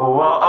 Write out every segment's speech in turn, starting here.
Whoa.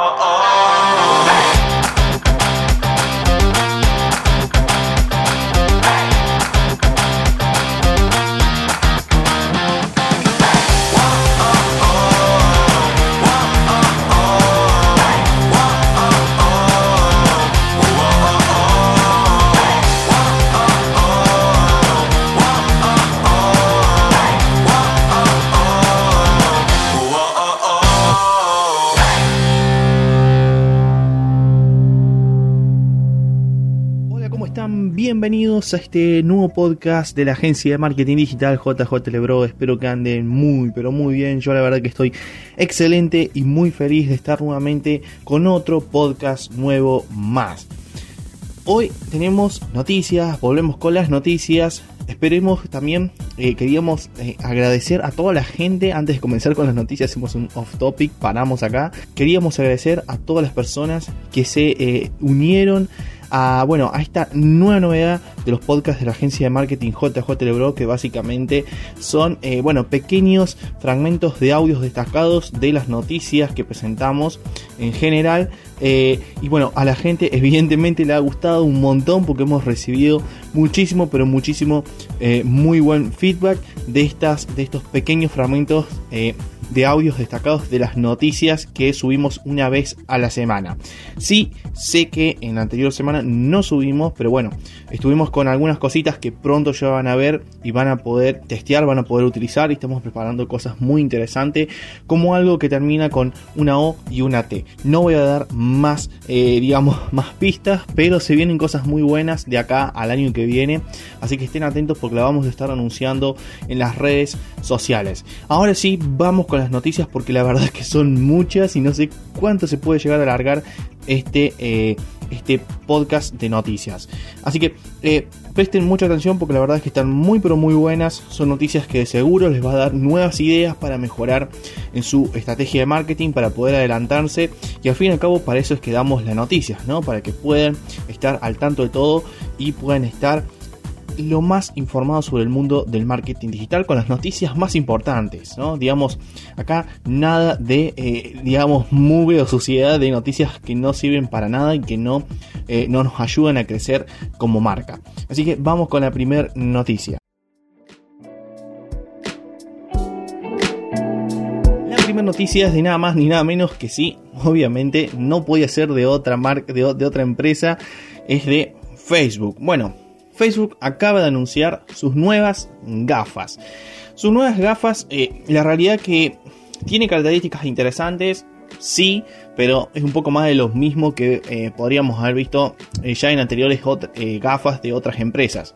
A este nuevo podcast de la agencia de marketing digital JJ Lebro. Espero que anden muy, pero muy bien. Yo la verdad que estoy excelente y muy feliz de estar nuevamente con otro podcast nuevo más. Hoy tenemos noticias, volvemos con las noticias. Esperemos también, eh, queríamos eh, agradecer a toda la gente, antes de comenzar con las noticias, hacemos un off topic, paramos acá. Queríamos agradecer a todas las personas que se eh, unieron a, bueno, a esta nueva novedad de los podcasts de la agencia de marketing JJ Lebro, que básicamente son, eh, bueno, pequeños fragmentos de audios destacados de las noticias que presentamos en general. Eh, y bueno, a la gente evidentemente le ha gustado un montón porque hemos recibido muchísimo, pero muchísimo, eh, muy buen feedback de, estas, de estos pequeños fragmentos de audios destacados de las noticias que subimos una vez a la semana. Sí, sé que en la anterior semana no subimos, pero bueno, estuvimos con algunas cositas que pronto ya van a ver y van a poder testear, van a poder utilizar y estamos preparando cosas muy interesantes como algo que termina con una O y una T. No voy a dar más, eh, digamos, más pistas, pero se vienen cosas muy buenas de acá al año que viene, así que estén atentos porque la vamos a estar anunciando en las redes sociales. Ahora sí, vamos con las noticias porque la verdad es que son muchas y no sé cuánto se puede llegar a alargar este, eh, este podcast de noticias. Así que eh, presten mucha atención porque la verdad es que están muy pero muy buenas. Son noticias que de seguro les va a dar nuevas ideas para mejorar en su estrategia de marketing, para poder adelantarse. Y al fin y al cabo para eso es que damos las noticias, ¿no? Para que puedan estar al tanto de todo y puedan estar lo más informado sobre el mundo del marketing digital con las noticias más importantes, ¿no? Digamos, acá nada de, eh, digamos, mugre o suciedad de noticias que no sirven para nada y que no, eh, no nos ayudan a crecer como marca. Así que vamos con la primera noticia. La primera noticia es de nada más ni nada menos que sí, obviamente no puede ser de otra marca, de, de otra empresa, es de Facebook. Bueno, Facebook acaba de anunciar sus nuevas gafas. Sus nuevas gafas, eh, la realidad que tiene características interesantes, sí, pero es un poco más de lo mismo que eh, podríamos haber visto eh, ya en anteriores gafas de otras empresas.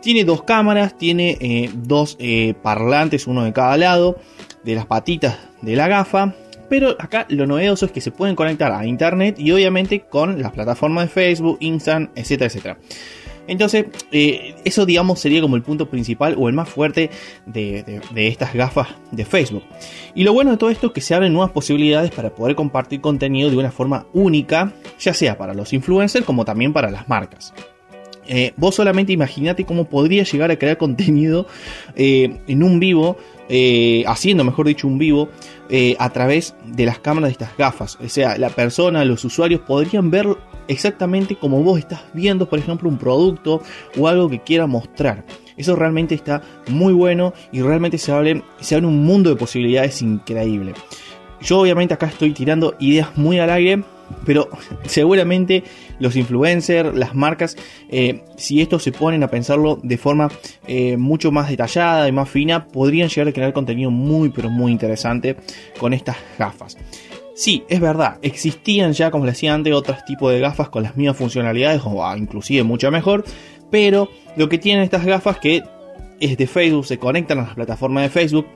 Tiene dos cámaras, tiene dos parlantes, uno de cada lado, de las patitas de la gafa. Pero acá lo novedoso es que se pueden conectar a internet y obviamente con las plataformas de Facebook, Instagram, etcétera, etcétera. Entonces, eh, eso digamos sería como el punto principal o el más fuerte de, estas gafas de Facebook. Y lo bueno de todo esto es que se abren nuevas posibilidades para poder compartir contenido de una forma única, ya sea para los influencers como también para las marcas. Eh, vos solamente imaginate cómo podría llegar a crear contenido eh, en un vivo, eh, haciendo mejor dicho un vivo, eh, a través de las cámaras de estas gafas. O sea, la persona, los usuarios podrían ver exactamente como vos estás viendo, por ejemplo, un producto o algo que quiera mostrar. Eso realmente está muy bueno y realmente se abre, se abre un mundo de posibilidades increíble. Yo obviamente acá estoy tirando ideas muy al aire, pero seguramente los influencers, las marcas, eh, si estos se ponen a pensarlo de forma eh, mucho más detallada y más fina, podrían llegar a crear contenido muy pero muy interesante con estas gafas. Sí, es verdad, existían ya, como les decía antes, otros tipos de gafas con las mismas funcionalidades, o inclusive mucho mejor, pero lo que tienen estas gafas que es de Facebook, se conectan a las plataformas de Facebook,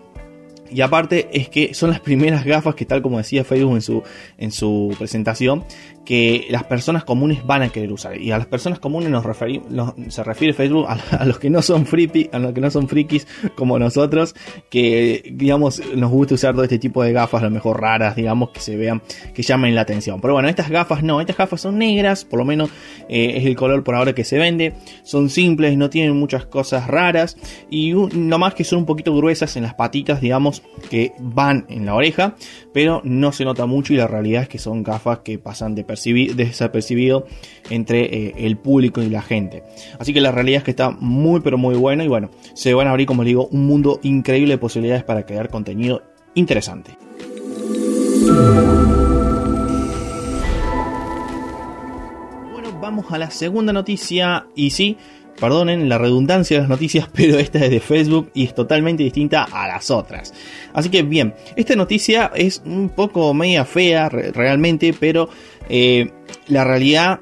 y aparte es que son las primeras gafas que tal como decía Facebook en su, en su presentación, que las personas comunes van a querer usar. Y a las personas comunes nos se refiere Facebook a, los que no son a los que no son frikis como nosotros, que digamos nos gusta usar todo este tipo de gafas, a lo mejor raras, digamos, que se vean, que llamen la atención. Pero bueno, estas gafas no, estas gafas son negras, por lo menos eh, es el color por ahora que se vende. Son simples, no tienen muchas cosas raras. Y un, nomás que son un poquito gruesas en las patitas, digamos, que van en la oreja, pero no se nota mucho y la realidad es que son gafas que pasan desapercibido entre eh, el público y la gente. Así que la realidad es que está muy pero muy bueno y bueno, se van a abrir, como les digo, un mundo increíble de posibilidades para crear contenido interesante. Bueno, vamos a la segunda noticia y sí, Perdonen la redundancia de las noticias, pero esta es de Facebook y es totalmente distinta a las otras. Así que bien, esta noticia es un poco media fea realmente, pero eh, la realidad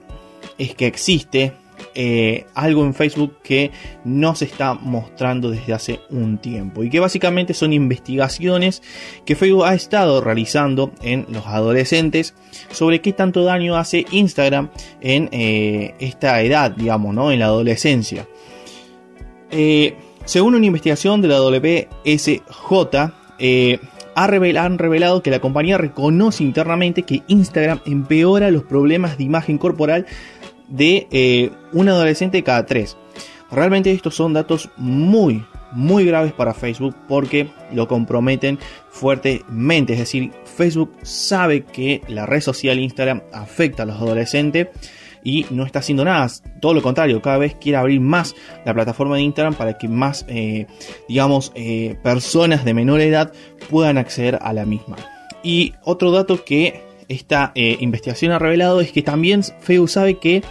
es que existe eh, algo en Facebook que no se está mostrando desde hace un tiempo y que básicamente son investigaciones que Facebook ha estado realizando en los adolescentes sobre qué tanto daño hace Instagram en eh, esta edad, digamos, ¿no? en la adolescencia. Eh, según una investigación de la WSJ, han revelado que la compañía reconoce internamente que Instagram empeora los problemas de imagen corporal de eh, un adolescente cada tres. Realmente estos son datos muy, muy graves para Facebook porque lo comprometen fuertemente. Es decir, Facebook sabe que la red social Instagram afecta a los adolescentes y no está haciendo nada. Todo lo contrario, cada vez quiere abrir más la plataforma de Instagram para que más, eh, digamos, eh, personas de menor edad puedan acceder a la misma. Y otro dato que esta eh, investigación ha revelado es que también Facebook sabe que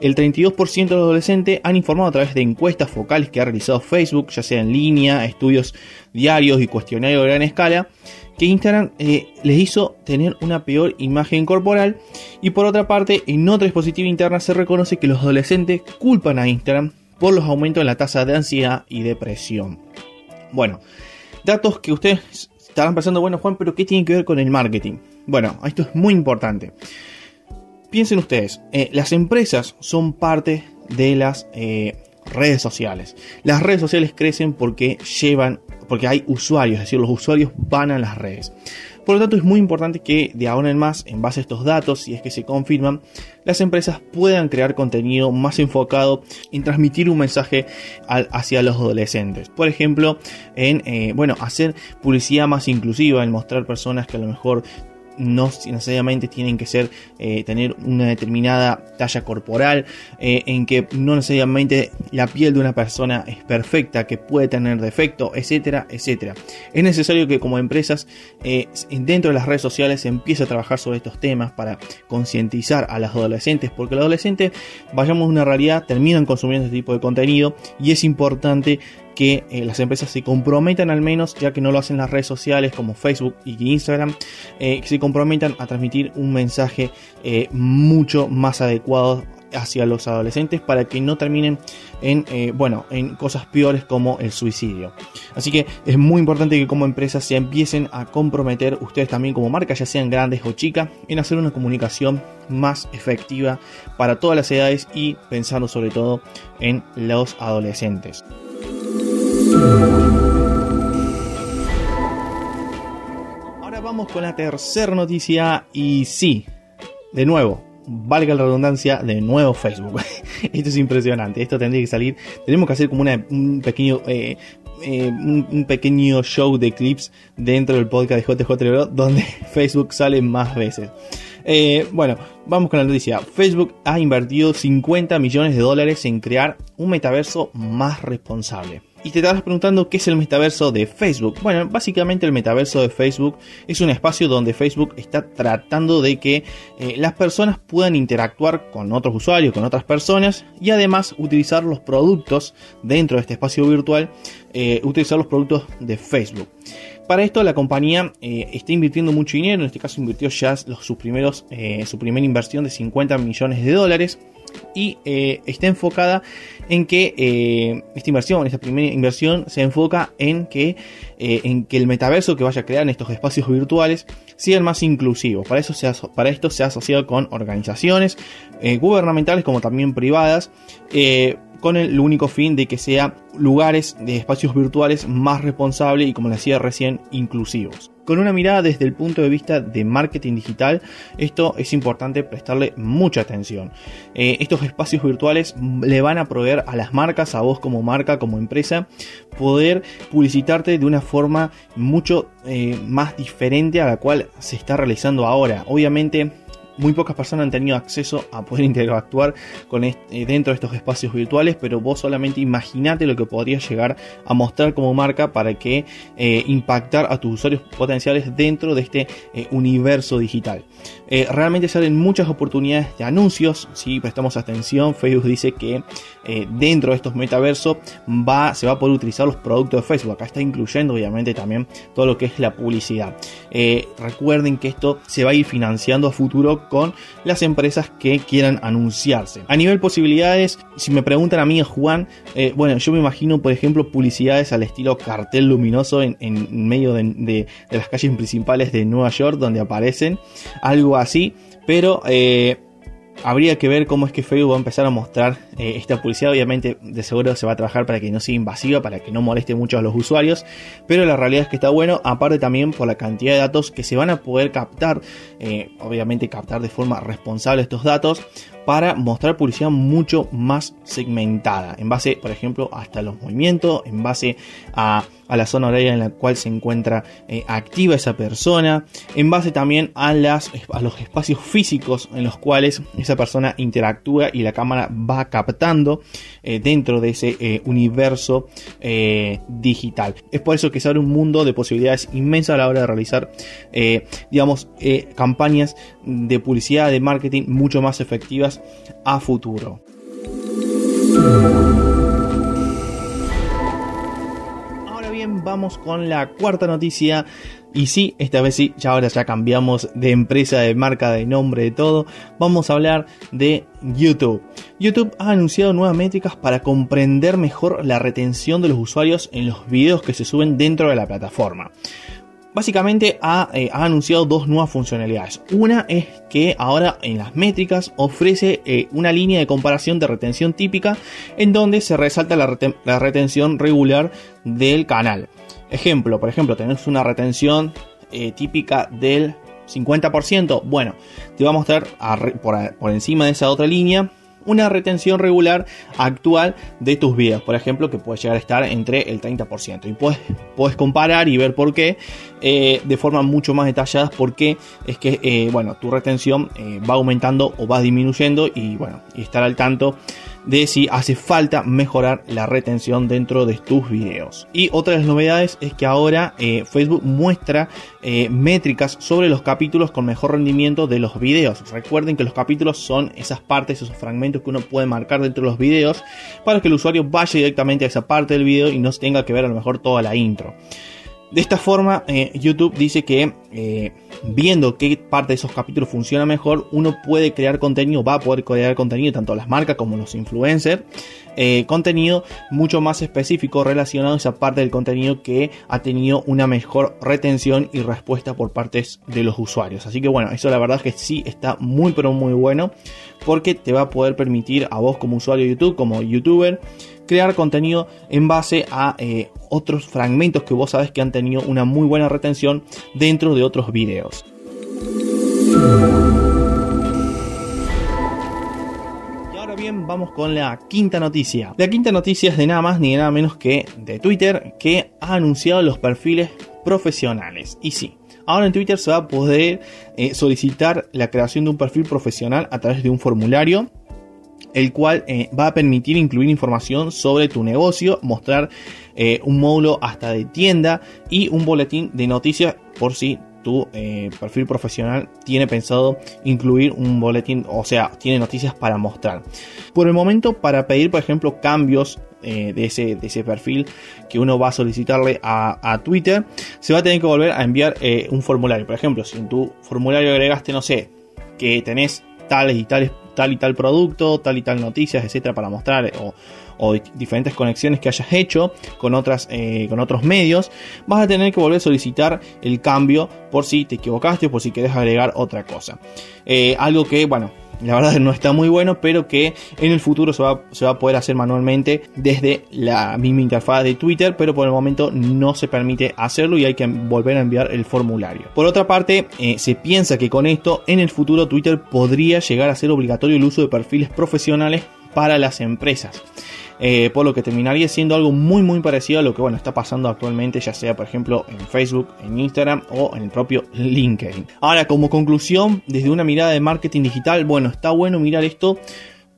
el 32% de los adolescentes han informado a través de encuestas focales que ha realizado Facebook, ya sea en línea, estudios diarios y cuestionarios de gran escala, que Instagram eh, les hizo tener una peor imagen corporal. Y por otra parte, en otra dispositivo interna se reconoce que los adolescentes culpan a Instagram por los aumentos en la tasa de ansiedad y depresión. Bueno, datos que ustedes estarán pensando, bueno Juan, pero ¿qué tiene que ver con el marketing? Bueno, esto es muy importante. Piensen ustedes, eh, las empresas son parte de las eh, redes sociales. Las redes sociales crecen porque llevan, porque hay usuarios, es decir, los usuarios van a las redes. Por lo tanto, es muy importante que de ahora en más, en base a estos datos, si es que se confirman, las empresas puedan crear contenido más enfocado en transmitir un mensaje hacia los adolescentes. Por ejemplo, en eh, bueno, hacer publicidad más inclusiva, en mostrar personas que a lo mejor no necesariamente tienen que ser eh, tener una determinada talla corporal, eh, en que no necesariamente la piel de una persona es perfecta, que puede tener defecto, etcétera, etcétera. Es necesario que como empresas eh, dentro de las redes sociales se empiece a trabajar sobre estos temas para concientizar a los adolescentes, porque los adolescentes, vayamos a una realidad, terminan consumiendo este tipo de contenido y es importante que eh, las empresas se comprometan al menos, ya que no lo hacen las redes sociales como Facebook y Instagram, eh, que se comprometan a transmitir un mensaje eh, mucho más adecuado hacia los adolescentes para que no terminen en bueno en cosas peores como el suicidio. Así que es muy importante que como empresas se empiecen a comprometer ustedes también como marca ya sean grandes o chicas en hacer una comunicación más efectiva para todas las edades y pensando sobre todo en los adolescentes Ahora vamos con la tercera noticia y sí, de nuevo, valga la redundancia, de nuevo Facebook. esto es impresionante, esto tendría que salir, tenemos que hacer como un pequeño... Eh, eh, un, pequeño show de clips dentro del podcast de JJ donde Facebook sale más veces. Eh, bueno, vamos con la noticia. Facebook ha invertido 50 millones de dólares en crear un metaverso más responsable. Y te estarás preguntando qué es el metaverso de Facebook. Bueno, básicamente el metaverso de Facebook es un espacio donde Facebook está tratando de que eh, las personas puedan interactuar con otros usuarios, con otras personas y además utilizar los productos dentro de este espacio virtual, eh, utilizar los productos de Facebook. Para esto la compañía eh, está invirtiendo mucho dinero, en este caso invirtió ya sus primeros, su primera inversión de 50 millones de dólares y eh, está enfocada en que eh, esta inversión, esta primera inversión se enfoca en que, eh, en que el metaverso que vaya a crear en estos espacios virtuales sea el más inclusivo. Para, eso se para esto se ha asociado con organizaciones gubernamentales como también privadas con el único fin de que sea lugares de espacios virtuales más responsables y como les decía recién, inclusivos. Con una mirada desde el punto de vista de marketing digital, esto es importante prestarle mucha atención. Eh, estos espacios virtuales le van a proveer a las marcas, a vos como marca, como empresa, poder publicitarte de una forma mucho eh, más diferente a la cual se está realizando ahora. Obviamente muy pocas personas han tenido acceso a poder interactuar con eh, dentro de estos espacios virtuales, pero vos solamente imaginate lo que podría llegar a mostrar como marca para que eh, impactar a tus usuarios potenciales dentro de este eh, universo digital. Realmente salen muchas oportunidades de anuncios, si prestamos atención, Facebook dice que dentro de estos metaversos va, se va a poder utilizar los productos de Facebook, acá está incluyendo obviamente también todo lo que es la publicidad. recuerden que esto se va a ir financiando a futuro con las empresas que quieran anunciarse. A nivel posibilidades, si me preguntan a mí, Juan, eh, bueno, yo me imagino, por ejemplo, publicidades al estilo cartel luminoso en, medio de, las calles principales de Nueva York, donde aparecen, algo así, pero... Eh, Habría que ver cómo es que Facebook va a empezar a mostrar eh, esta publicidad. Obviamente, de seguro se va a trabajar para que no sea invasiva, para que no moleste mucho a los usuarios. Pero la realidad es que está bueno, aparte también por la cantidad de datos que se van a poder captar. Eh, obviamente, captar de forma responsable estos datos para mostrar publicidad mucho más segmentada, en base, por ejemplo, hasta los movimientos, en base a, la zona horaria en la cual se encuentra eh, activa esa persona, en base también a, los espacios físicos en los cuales esa persona interactúa y la cámara va captando eh, dentro de ese eh, universo digital. Es por eso que se abre un mundo de posibilidades inmensas a la hora de realizar, digamos, campañas de publicidad, de marketing mucho más efectivas a futuro. Ahora bien, vamos con la cuarta noticia. Y sí, esta vez sí, ya ahora ya cambiamos de empresa, de marca, de nombre, de todo. Vamos a hablar de YouTube. YouTube ha anunciado nuevas métricas para comprender mejor la retención de los usuarios en los videos que se suben dentro de la plataforma básicamente eh, ha, anunciado dos nuevas funcionalidades. Una es que ahora en las métricas ofrece eh, una línea de comparación de retención típica en donde se resalta la, retención regular del canal. Ejemplo, por ejemplo, tenés una retención eh, típica del 50%. Bueno, te va a mostrar por encima de esa otra línea una retención regular actual de tus videos, por ejemplo, que puede llegar a estar entre el 30%. Y puedes, puedes comparar y ver por qué eh, de forma mucho más detallada, porque es que, eh, bueno, tu retención eh, va aumentando o va disminuyendo y, bueno, y estar al tanto de si hace falta mejorar la retención dentro de tus videos. Y otra de las novedades es que ahora eh, Facebook muestra eh, métricas sobre los capítulos con mejor rendimiento de los videos. Recuerden que los capítulos son esas partes, esos fragmentos que uno puede marcar dentro de los videos para que el usuario vaya directamente a esa parte del video y no tenga que ver a lo mejor toda la intro. De esta forma, eh, YouTube dice que eh, viendo qué parte de esos capítulos funciona mejor, uno puede crear contenido, va a poder crear contenido, tanto las marcas como los influencers, eh, contenido mucho más específico relacionado a esa parte del contenido que ha tenido una mejor retención y respuesta por partes de los usuarios. Así que bueno, eso la verdad es que sí está muy pero muy bueno porque te va a poder permitir a vos como usuario de YouTube, como youtuber, crear contenido en base a eh, otros fragmentos que vos sabes que han tenido una muy buena retención dentro de otros videos. Bien, vamos con la quinta noticia. La quinta noticia es de nada más ni nada menos que de Twitter, que ha anunciado los perfiles profesionales. Y sí, Ahora en Twitter se va a poder eh, solicitar la creación de un perfil profesional a través de un formulario el cual eh, va a permitir incluir información sobre tu negocio, mostrar eh, un módulo hasta de tienda y un boletín de noticias por si tu eh, perfil profesional tiene pensado incluir un boletín, o sea, tiene noticias para mostrar. Por el momento, para pedir, por ejemplo, cambios de, ese, de ese perfil que uno va a solicitarle a, Twitter, se va a tener que volver a enviar un formulario. Por ejemplo, si en tu formulario agregaste, no sé, que tenés tales y tales tal y tal producto, tal y tal noticias, etcétera, para mostrar o, diferentes conexiones que hayas hecho con, otras, eh, con otros medios, vas a tener que volver a solicitar el cambio por si te equivocaste o por si quieres agregar otra cosa. Eh, algo que, bueno, la verdad no está muy bueno, pero que en el futuro se va, a poder hacer manualmente desde la misma interfaz de Twitter, pero por el momento no se permite hacerlo y hay que volver a enviar el formulario. Por otra parte, eh, se piensa que con esto en el futuro Twitter podría llegar a ser obligatorio el uso de perfiles profesionales para las empresas. Eh, por lo que terminaría siendo algo muy muy parecido a lo que bueno está pasando actualmente, ya sea por ejemplo en Facebook, en Instagram o en el propio LinkedIn. Ahora, como conclusión, desde una mirada de marketing digital, bueno, está bueno mirar esto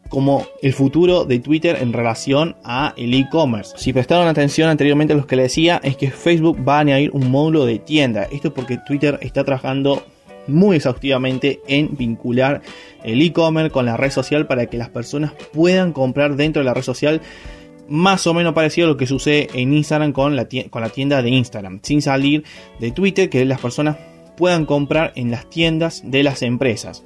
como el futuro de Twitter en relación a el e-commerce. Si prestaron atención anteriormente a lo que le decía, es que Facebook va a añadir un módulo de tienda. Esto es porque Twitter está trabajando muy exhaustivamente en vincular el e-commerce con la red social para que las personas puedan comprar dentro de la red social más o menos parecido a lo que sucede en Instagram con la, con la tienda de Instagram, sin salir de Twitter, que las personas puedan comprar en las tiendas de las empresas.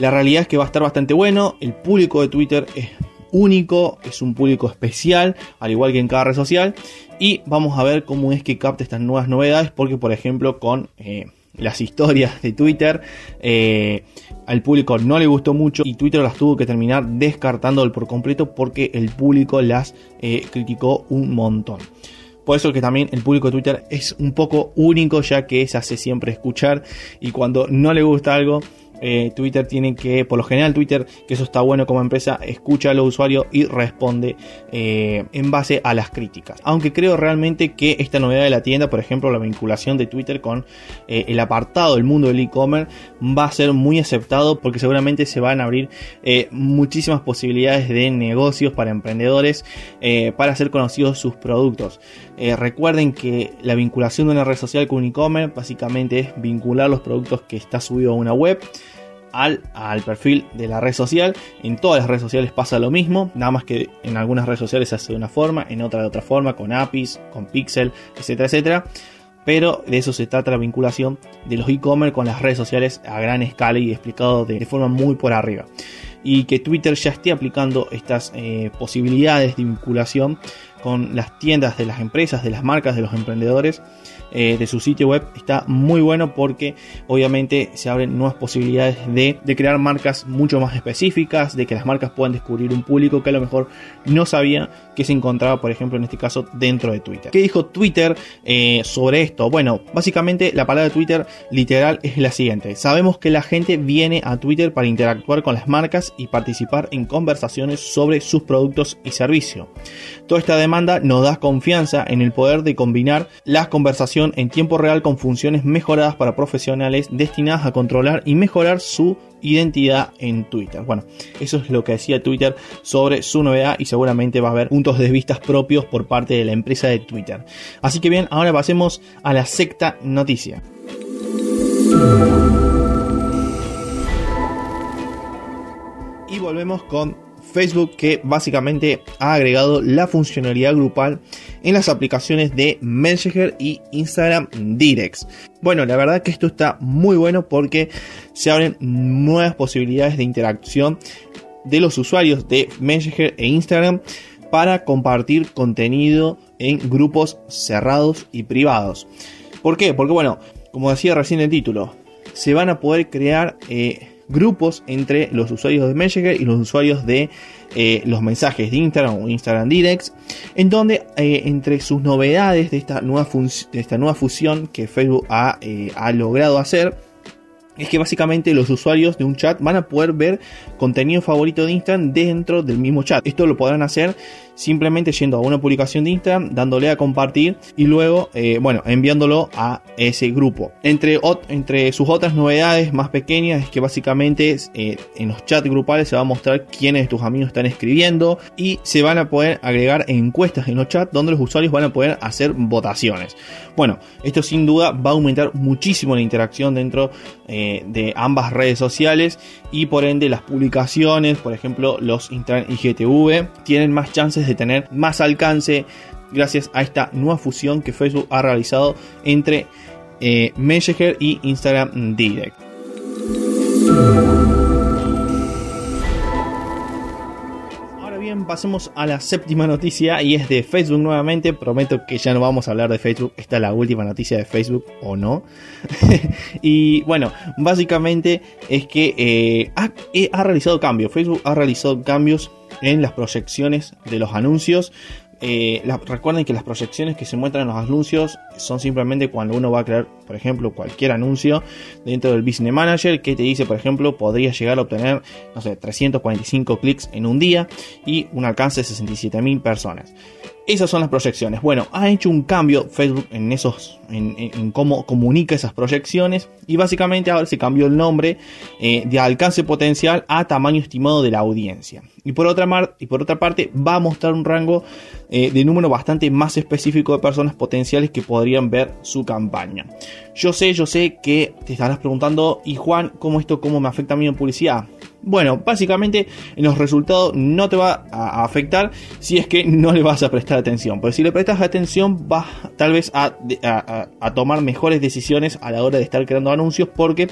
La realidad es que va a estar bastante bueno, el público de Twitter es único, es un público especial, al igual que en cada red social, y vamos a ver cómo es que capta estas nuevas novedades, porque por ejemplo con... Eh, las historias de Twitter. Eh, al público no le gustó mucho y Twitter las tuvo que terminar descartando por completo porque el público las eh, criticó un montón. Por eso que también el público de Twitter es un poco único ya que se hace siempre escuchar y cuando no le gusta algo eh, Twitter tiene que, por lo general Twitter, que eso está bueno como empresa, escucha a los usuarios y responde eh, en base a las críticas. Aunque creo realmente que esta novedad de la tienda, por ejemplo, la vinculación de Twitter con eh, el apartado del mundo del e-commerce, va a ser muy aceptado porque seguramente se van a abrir muchísimas posibilidades de negocios para emprendedores para hacer conocidos sus productos. recuerden que la vinculación de una red social con un e-commerce básicamente es vincular los productos que está subido a una web al, perfil de la red social. En todas las redes sociales pasa lo mismo, nada más que en algunas redes sociales se hace de una forma, en otra de otra forma, con APIs, con Pixel, etcétera, etcétera. Pero de eso se trata la vinculación de los e-commerce con las redes sociales a gran escala y explicado de, forma muy por arriba. Y que Twitter ya esté aplicando estas eh, posibilidades de vinculación con las tiendas de las empresas, de las marcas, de los emprendedores eh, de su sitio web está muy bueno porque obviamente se abren nuevas posibilidades de, crear marcas mucho más específicas, de que las marcas puedan descubrir un público que a lo mejor no sabía que se encontraba, por ejemplo, en este caso dentro de Twitter. ¿Qué dijo Twitter eh, sobre esto? Bueno, básicamente la palabra Twitter literal es la siguiente. Sabemos que la gente viene a Twitter para interactuar con las marcas y participar en conversaciones sobre sus productos y servicios. Toda esta demanda nos da confianza en el poder de combinar las conversaciones en tiempo real con funciones mejoradas para profesionales destinadas a controlar y mejorar su identidad en Twitter. Bueno, eso es lo que decía Twitter sobre su novedad y seguramente va a haber puntos de vista propios por parte de la empresa de Twitter. Así que bien, ahora pasemos a la secta noticia. Y volvemos con Facebook que básicamente ha agregado la funcionalidad grupal en las aplicaciones de Messenger y Instagram Directs. Bueno, la verdad que esto está muy bueno porque se abren nuevas posibilidades de interacción de los usuarios de Messenger e Instagram para compartir contenido en grupos cerrados y privados. ¿Por qué? Porque bueno, como decía recién el título, se van a poder crear eh, grupos entre los usuarios de Messenger y los usuarios de eh, los mensajes de Instagram o Instagram Directs, en donde eh, entre sus novedades de esta nueva, de esta nueva fusión que Facebook eh, ha logrado hacer, es que básicamente los usuarios de un chat van a poder ver contenido favorito de Instagram dentro del mismo chat. Esto lo podrán hacer simplemente yendo a una publicación de Instagram, dándole a compartir y luego, eh, bueno, enviándolo a ese grupo. Entre, entre sus otras novedades más pequeñas es que básicamente eh, en los chats grupales se va a mostrar quiénes de tus amigos están escribiendo y se van a poder agregar encuestas en los chats donde los usuarios van a poder hacer votaciones. Bueno, esto sin duda va a aumentar muchísimo la interacción dentro eh, de ambas redes sociales y por ende las publicaciones, por ejemplo los Instagram IGTV, tienen más chances de tener más alcance gracias a esta nueva fusión que Facebook ha realizado entre eh, Messenger y Instagram Direct. Ahora bien, pasemos a la séptima noticia y es de Facebook nuevamente. Prometo que ya no vamos a hablar de Facebook. Esta es la última noticia de Facebook o no. y bueno, básicamente es que eh, eh, ha realizado cambios. Facebook ha realizado cambios en las proyecciones de los anuncios. Eh, recuerden que las proyecciones que se muestran en los anuncios son simplemente cuando uno va a crear, por ejemplo, cualquier anuncio dentro del Business Manager que te dice, por ejemplo, podría llegar a obtener, no sé, 345 clics en un día y un alcance de 67.000 personas. Esas son las proyecciones. Bueno, ha hecho un cambio Facebook en esos, en, cómo comunica esas proyecciones y básicamente ahora se cambió el nombre eh, de alcance potencial a tamaño estimado de la audiencia. Y por otra, y por otra parte va a mostrar un rango eh, de número bastante más específico de personas potenciales que podrían ver su campaña. Yo sé, yo sé que te estarás preguntando, y Juan, ¿cómo esto cómo me afecta a mí en publicidad? Bueno, básicamente en los resultados no te va a afectar si es que no le vas a prestar atención. Pero si le prestas atención vas tal vez a, tomar mejores decisiones a la hora de estar creando anuncios porque,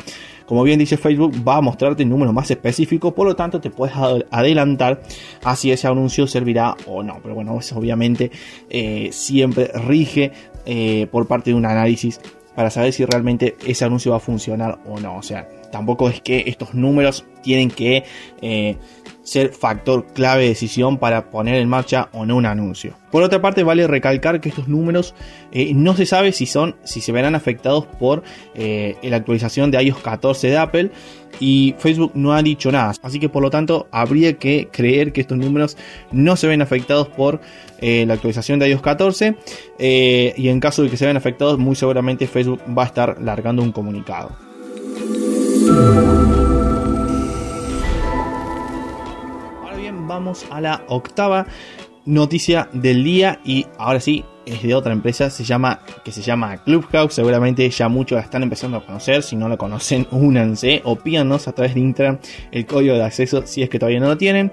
como bien dice Facebook, va a mostrarte números más específicos. Por lo tanto, te puedes adelantar a si ese anuncio servirá o no. Pero bueno, eso obviamente eh, siempre rige eh, por parte de un análisis para saber si realmente ese anuncio va a funcionar o no. O sea, tampoco es que estos números tienen que eh, ser factor clave de decisión para poner en marcha o no un anuncio. Por otra parte, vale recalcar que estos números eh, no se sabe si son, si se verán afectados por eh, la actualización de iOS 14 de Apple y Facebook no ha dicho nada. Así que por lo tanto habría que creer que estos números no se ven afectados por la actualización de iOS 14 y en caso de que se vean afectados muy seguramente Facebook va a estar largando un comunicado. Vamos a la octava noticia del día y ahora sí es de otra empresa se llama que se llama Clubhouse seguramente ya muchos están empezando a conocer si no la conocen únanse o pídanos a través de Instagram el código de acceso si es que todavía no lo tienen.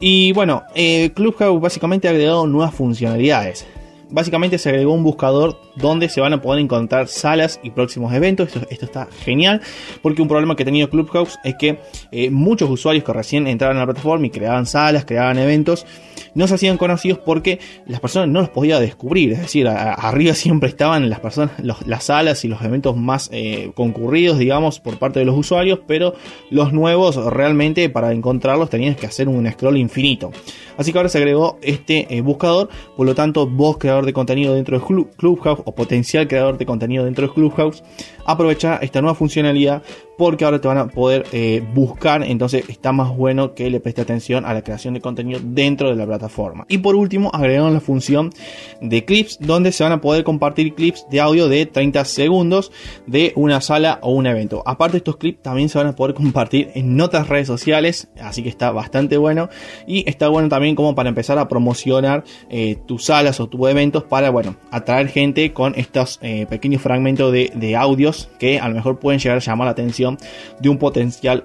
Y bueno eh, Clubhouse básicamente ha agregado nuevas funcionalidades. Básicamente se agregó un buscador donde se van a poder encontrar salas y próximos eventos. Esto, está genial porque un problema que ha tenido Clubhouse es que eh, muchos usuarios que recién entraban a la plataforma y creaban salas, creaban eventos, no se hacían conocidos porque las personas no los podían descubrir. Es decir, arriba siempre estaban las personas, las salas y los eventos más eh, concurridos, digamos, por parte de los usuarios, pero los nuevos realmente para encontrarlos tenías que hacer un scroll infinito. Así que ahora se agregó este eh, buscador, por lo tanto, vos creador de contenido dentro de Clubhouse o potencial creador de contenido dentro de Clubhouse, aprovecha esta nueva funcionalidad porque ahora te van a poder eh, buscar, entonces está más bueno que le preste atención a la creación de contenido dentro de la plataforma. Y por último, agregaron la función de clips, donde se van a poder compartir clips de audio de 30 segundos de una sala o un evento. Aparte, estos clips también se van a poder compartir en otras redes sociales, así que está bastante bueno. Y está bueno también como para empezar a promocionar eh, tus salas o tus eventos para, bueno, atraer gente con estos eh, pequeños fragmentos de, de audios que a lo mejor pueden llegar a llamar la atención de un potencial.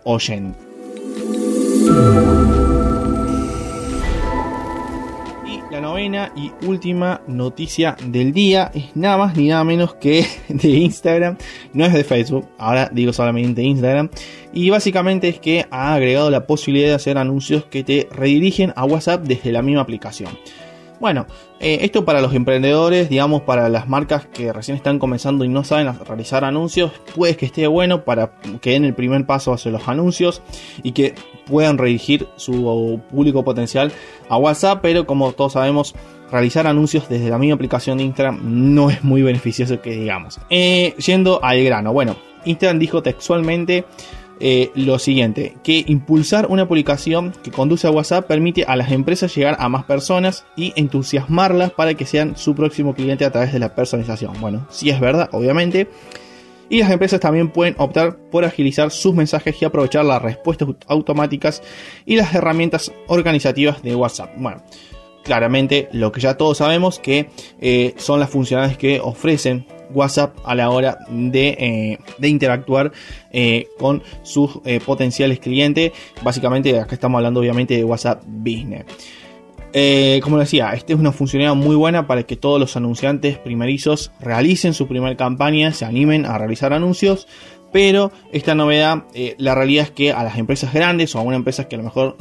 Y la novena y última noticia del día es nada más ni nada menos que de Instagram, no es de Facebook, ahora digo solamente Instagram, y básicamente es que ha agregado la posibilidad de hacer anuncios que te redirigen a WhatsApp desde la misma aplicación. Bueno, eh, esto para los emprendedores, digamos, para las marcas que recién están comenzando y no saben realizar anuncios, puede que esté bueno para que den el primer paso hacia los anuncios y que puedan redirigir su público potencial a WhatsApp, pero como todos sabemos, realizar anuncios desde la misma aplicación de Instagram no es muy beneficioso que digamos. Eh, yendo al grano, bueno, Instagram dijo textualmente eh, lo siguiente, que impulsar una publicación que conduce a WhatsApp permite a las empresas llegar a más personas y entusiasmarlas para que sean su próximo cliente a través de la personalización. Bueno, si es verdad, obviamente. Y las empresas también pueden optar por agilizar sus mensajes y aprovechar las respuestas automáticas y las herramientas organizativas de WhatsApp. Bueno, claramente lo que ya todos sabemos que eh, son las funcionalidades que ofrecen WhatsApp a la hora de, eh, interactuar eh, con sus eh, potenciales clientes. Básicamente acá estamos hablando obviamente de WhatsApp Business. como decía, esta es una funcionalidad muy buena para que todos los anunciantes primerizos realicen su primera campaña, se animen a realizar anuncios, Pero esta novedad, la realidad es que a las empresas grandes o a una empresa que a lo mejor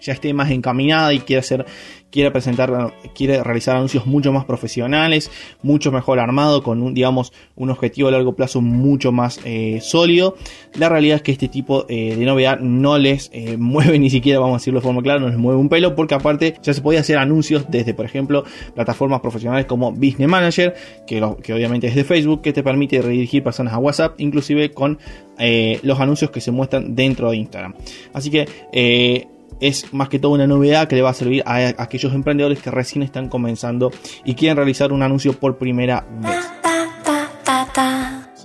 ya esté más encaminada y quiere hacer quiere presentar, quiere realizar anuncios mucho más profesionales, mucho mejor armado, con un, digamos, un objetivo a largo plazo mucho más eh, sólido. La realidad es que este tipo de novedad no les mueve ni siquiera, vamos a decirlo de forma clara, no les mueve un pelo, porque aparte ya se podía hacer anuncios desde, por ejemplo, plataformas profesionales como Business Manager, que, que obviamente es de Facebook, que te permite redirigir personas a WhatsApp, inclusive con eh, los anuncios que se muestran dentro de Instagram. Así que eh, es más que todo una novedad que le va a servir a, aquellos emprendedores que recién están comenzando y quieren realizar un anuncio por primera vez.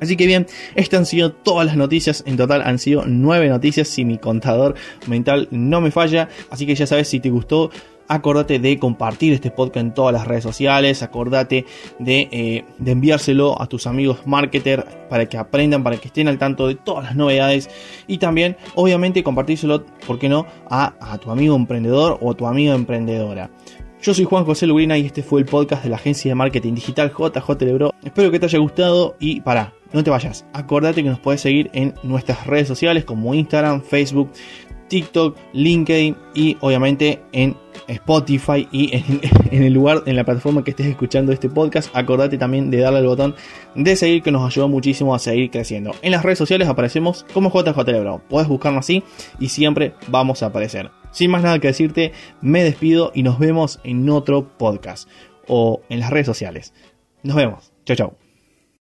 Así que bien, estas han sido todas las noticias. En total han sido nueve noticias si mi contador mental no me falla. Así que ya sabes, si te gustó, Acordate de compartir este podcast en todas las redes sociales. Acordate eh, de, enviárselo a tus amigos marketer para que aprendan, para que estén al tanto de todas las novedades. Y también, obviamente, compartírselo, ¿por qué no?, a, tu amigo emprendedor o a tu amiga emprendedora. Yo soy Juan José Lurina y este fue el podcast de la agencia de marketing digital JJ Lebro. Espero que te haya gustado y para, no te vayas. Acordate que nos puedes seguir en nuestras redes sociales como Instagram, Facebook, TikTok, LinkedIn y obviamente en Spotify y en, el lugar, en la plataforma que estés escuchando este podcast. Acordate también de darle al botón de seguir que nos ayuda muchísimo a seguir creciendo. En las redes sociales aparecemos como JJ Lebro. Puedes buscarnos así y siempre vamos a aparecer. Sin más nada que decirte, me despido y nos vemos en otro podcast o en las redes sociales. Nos vemos. Chao, chao.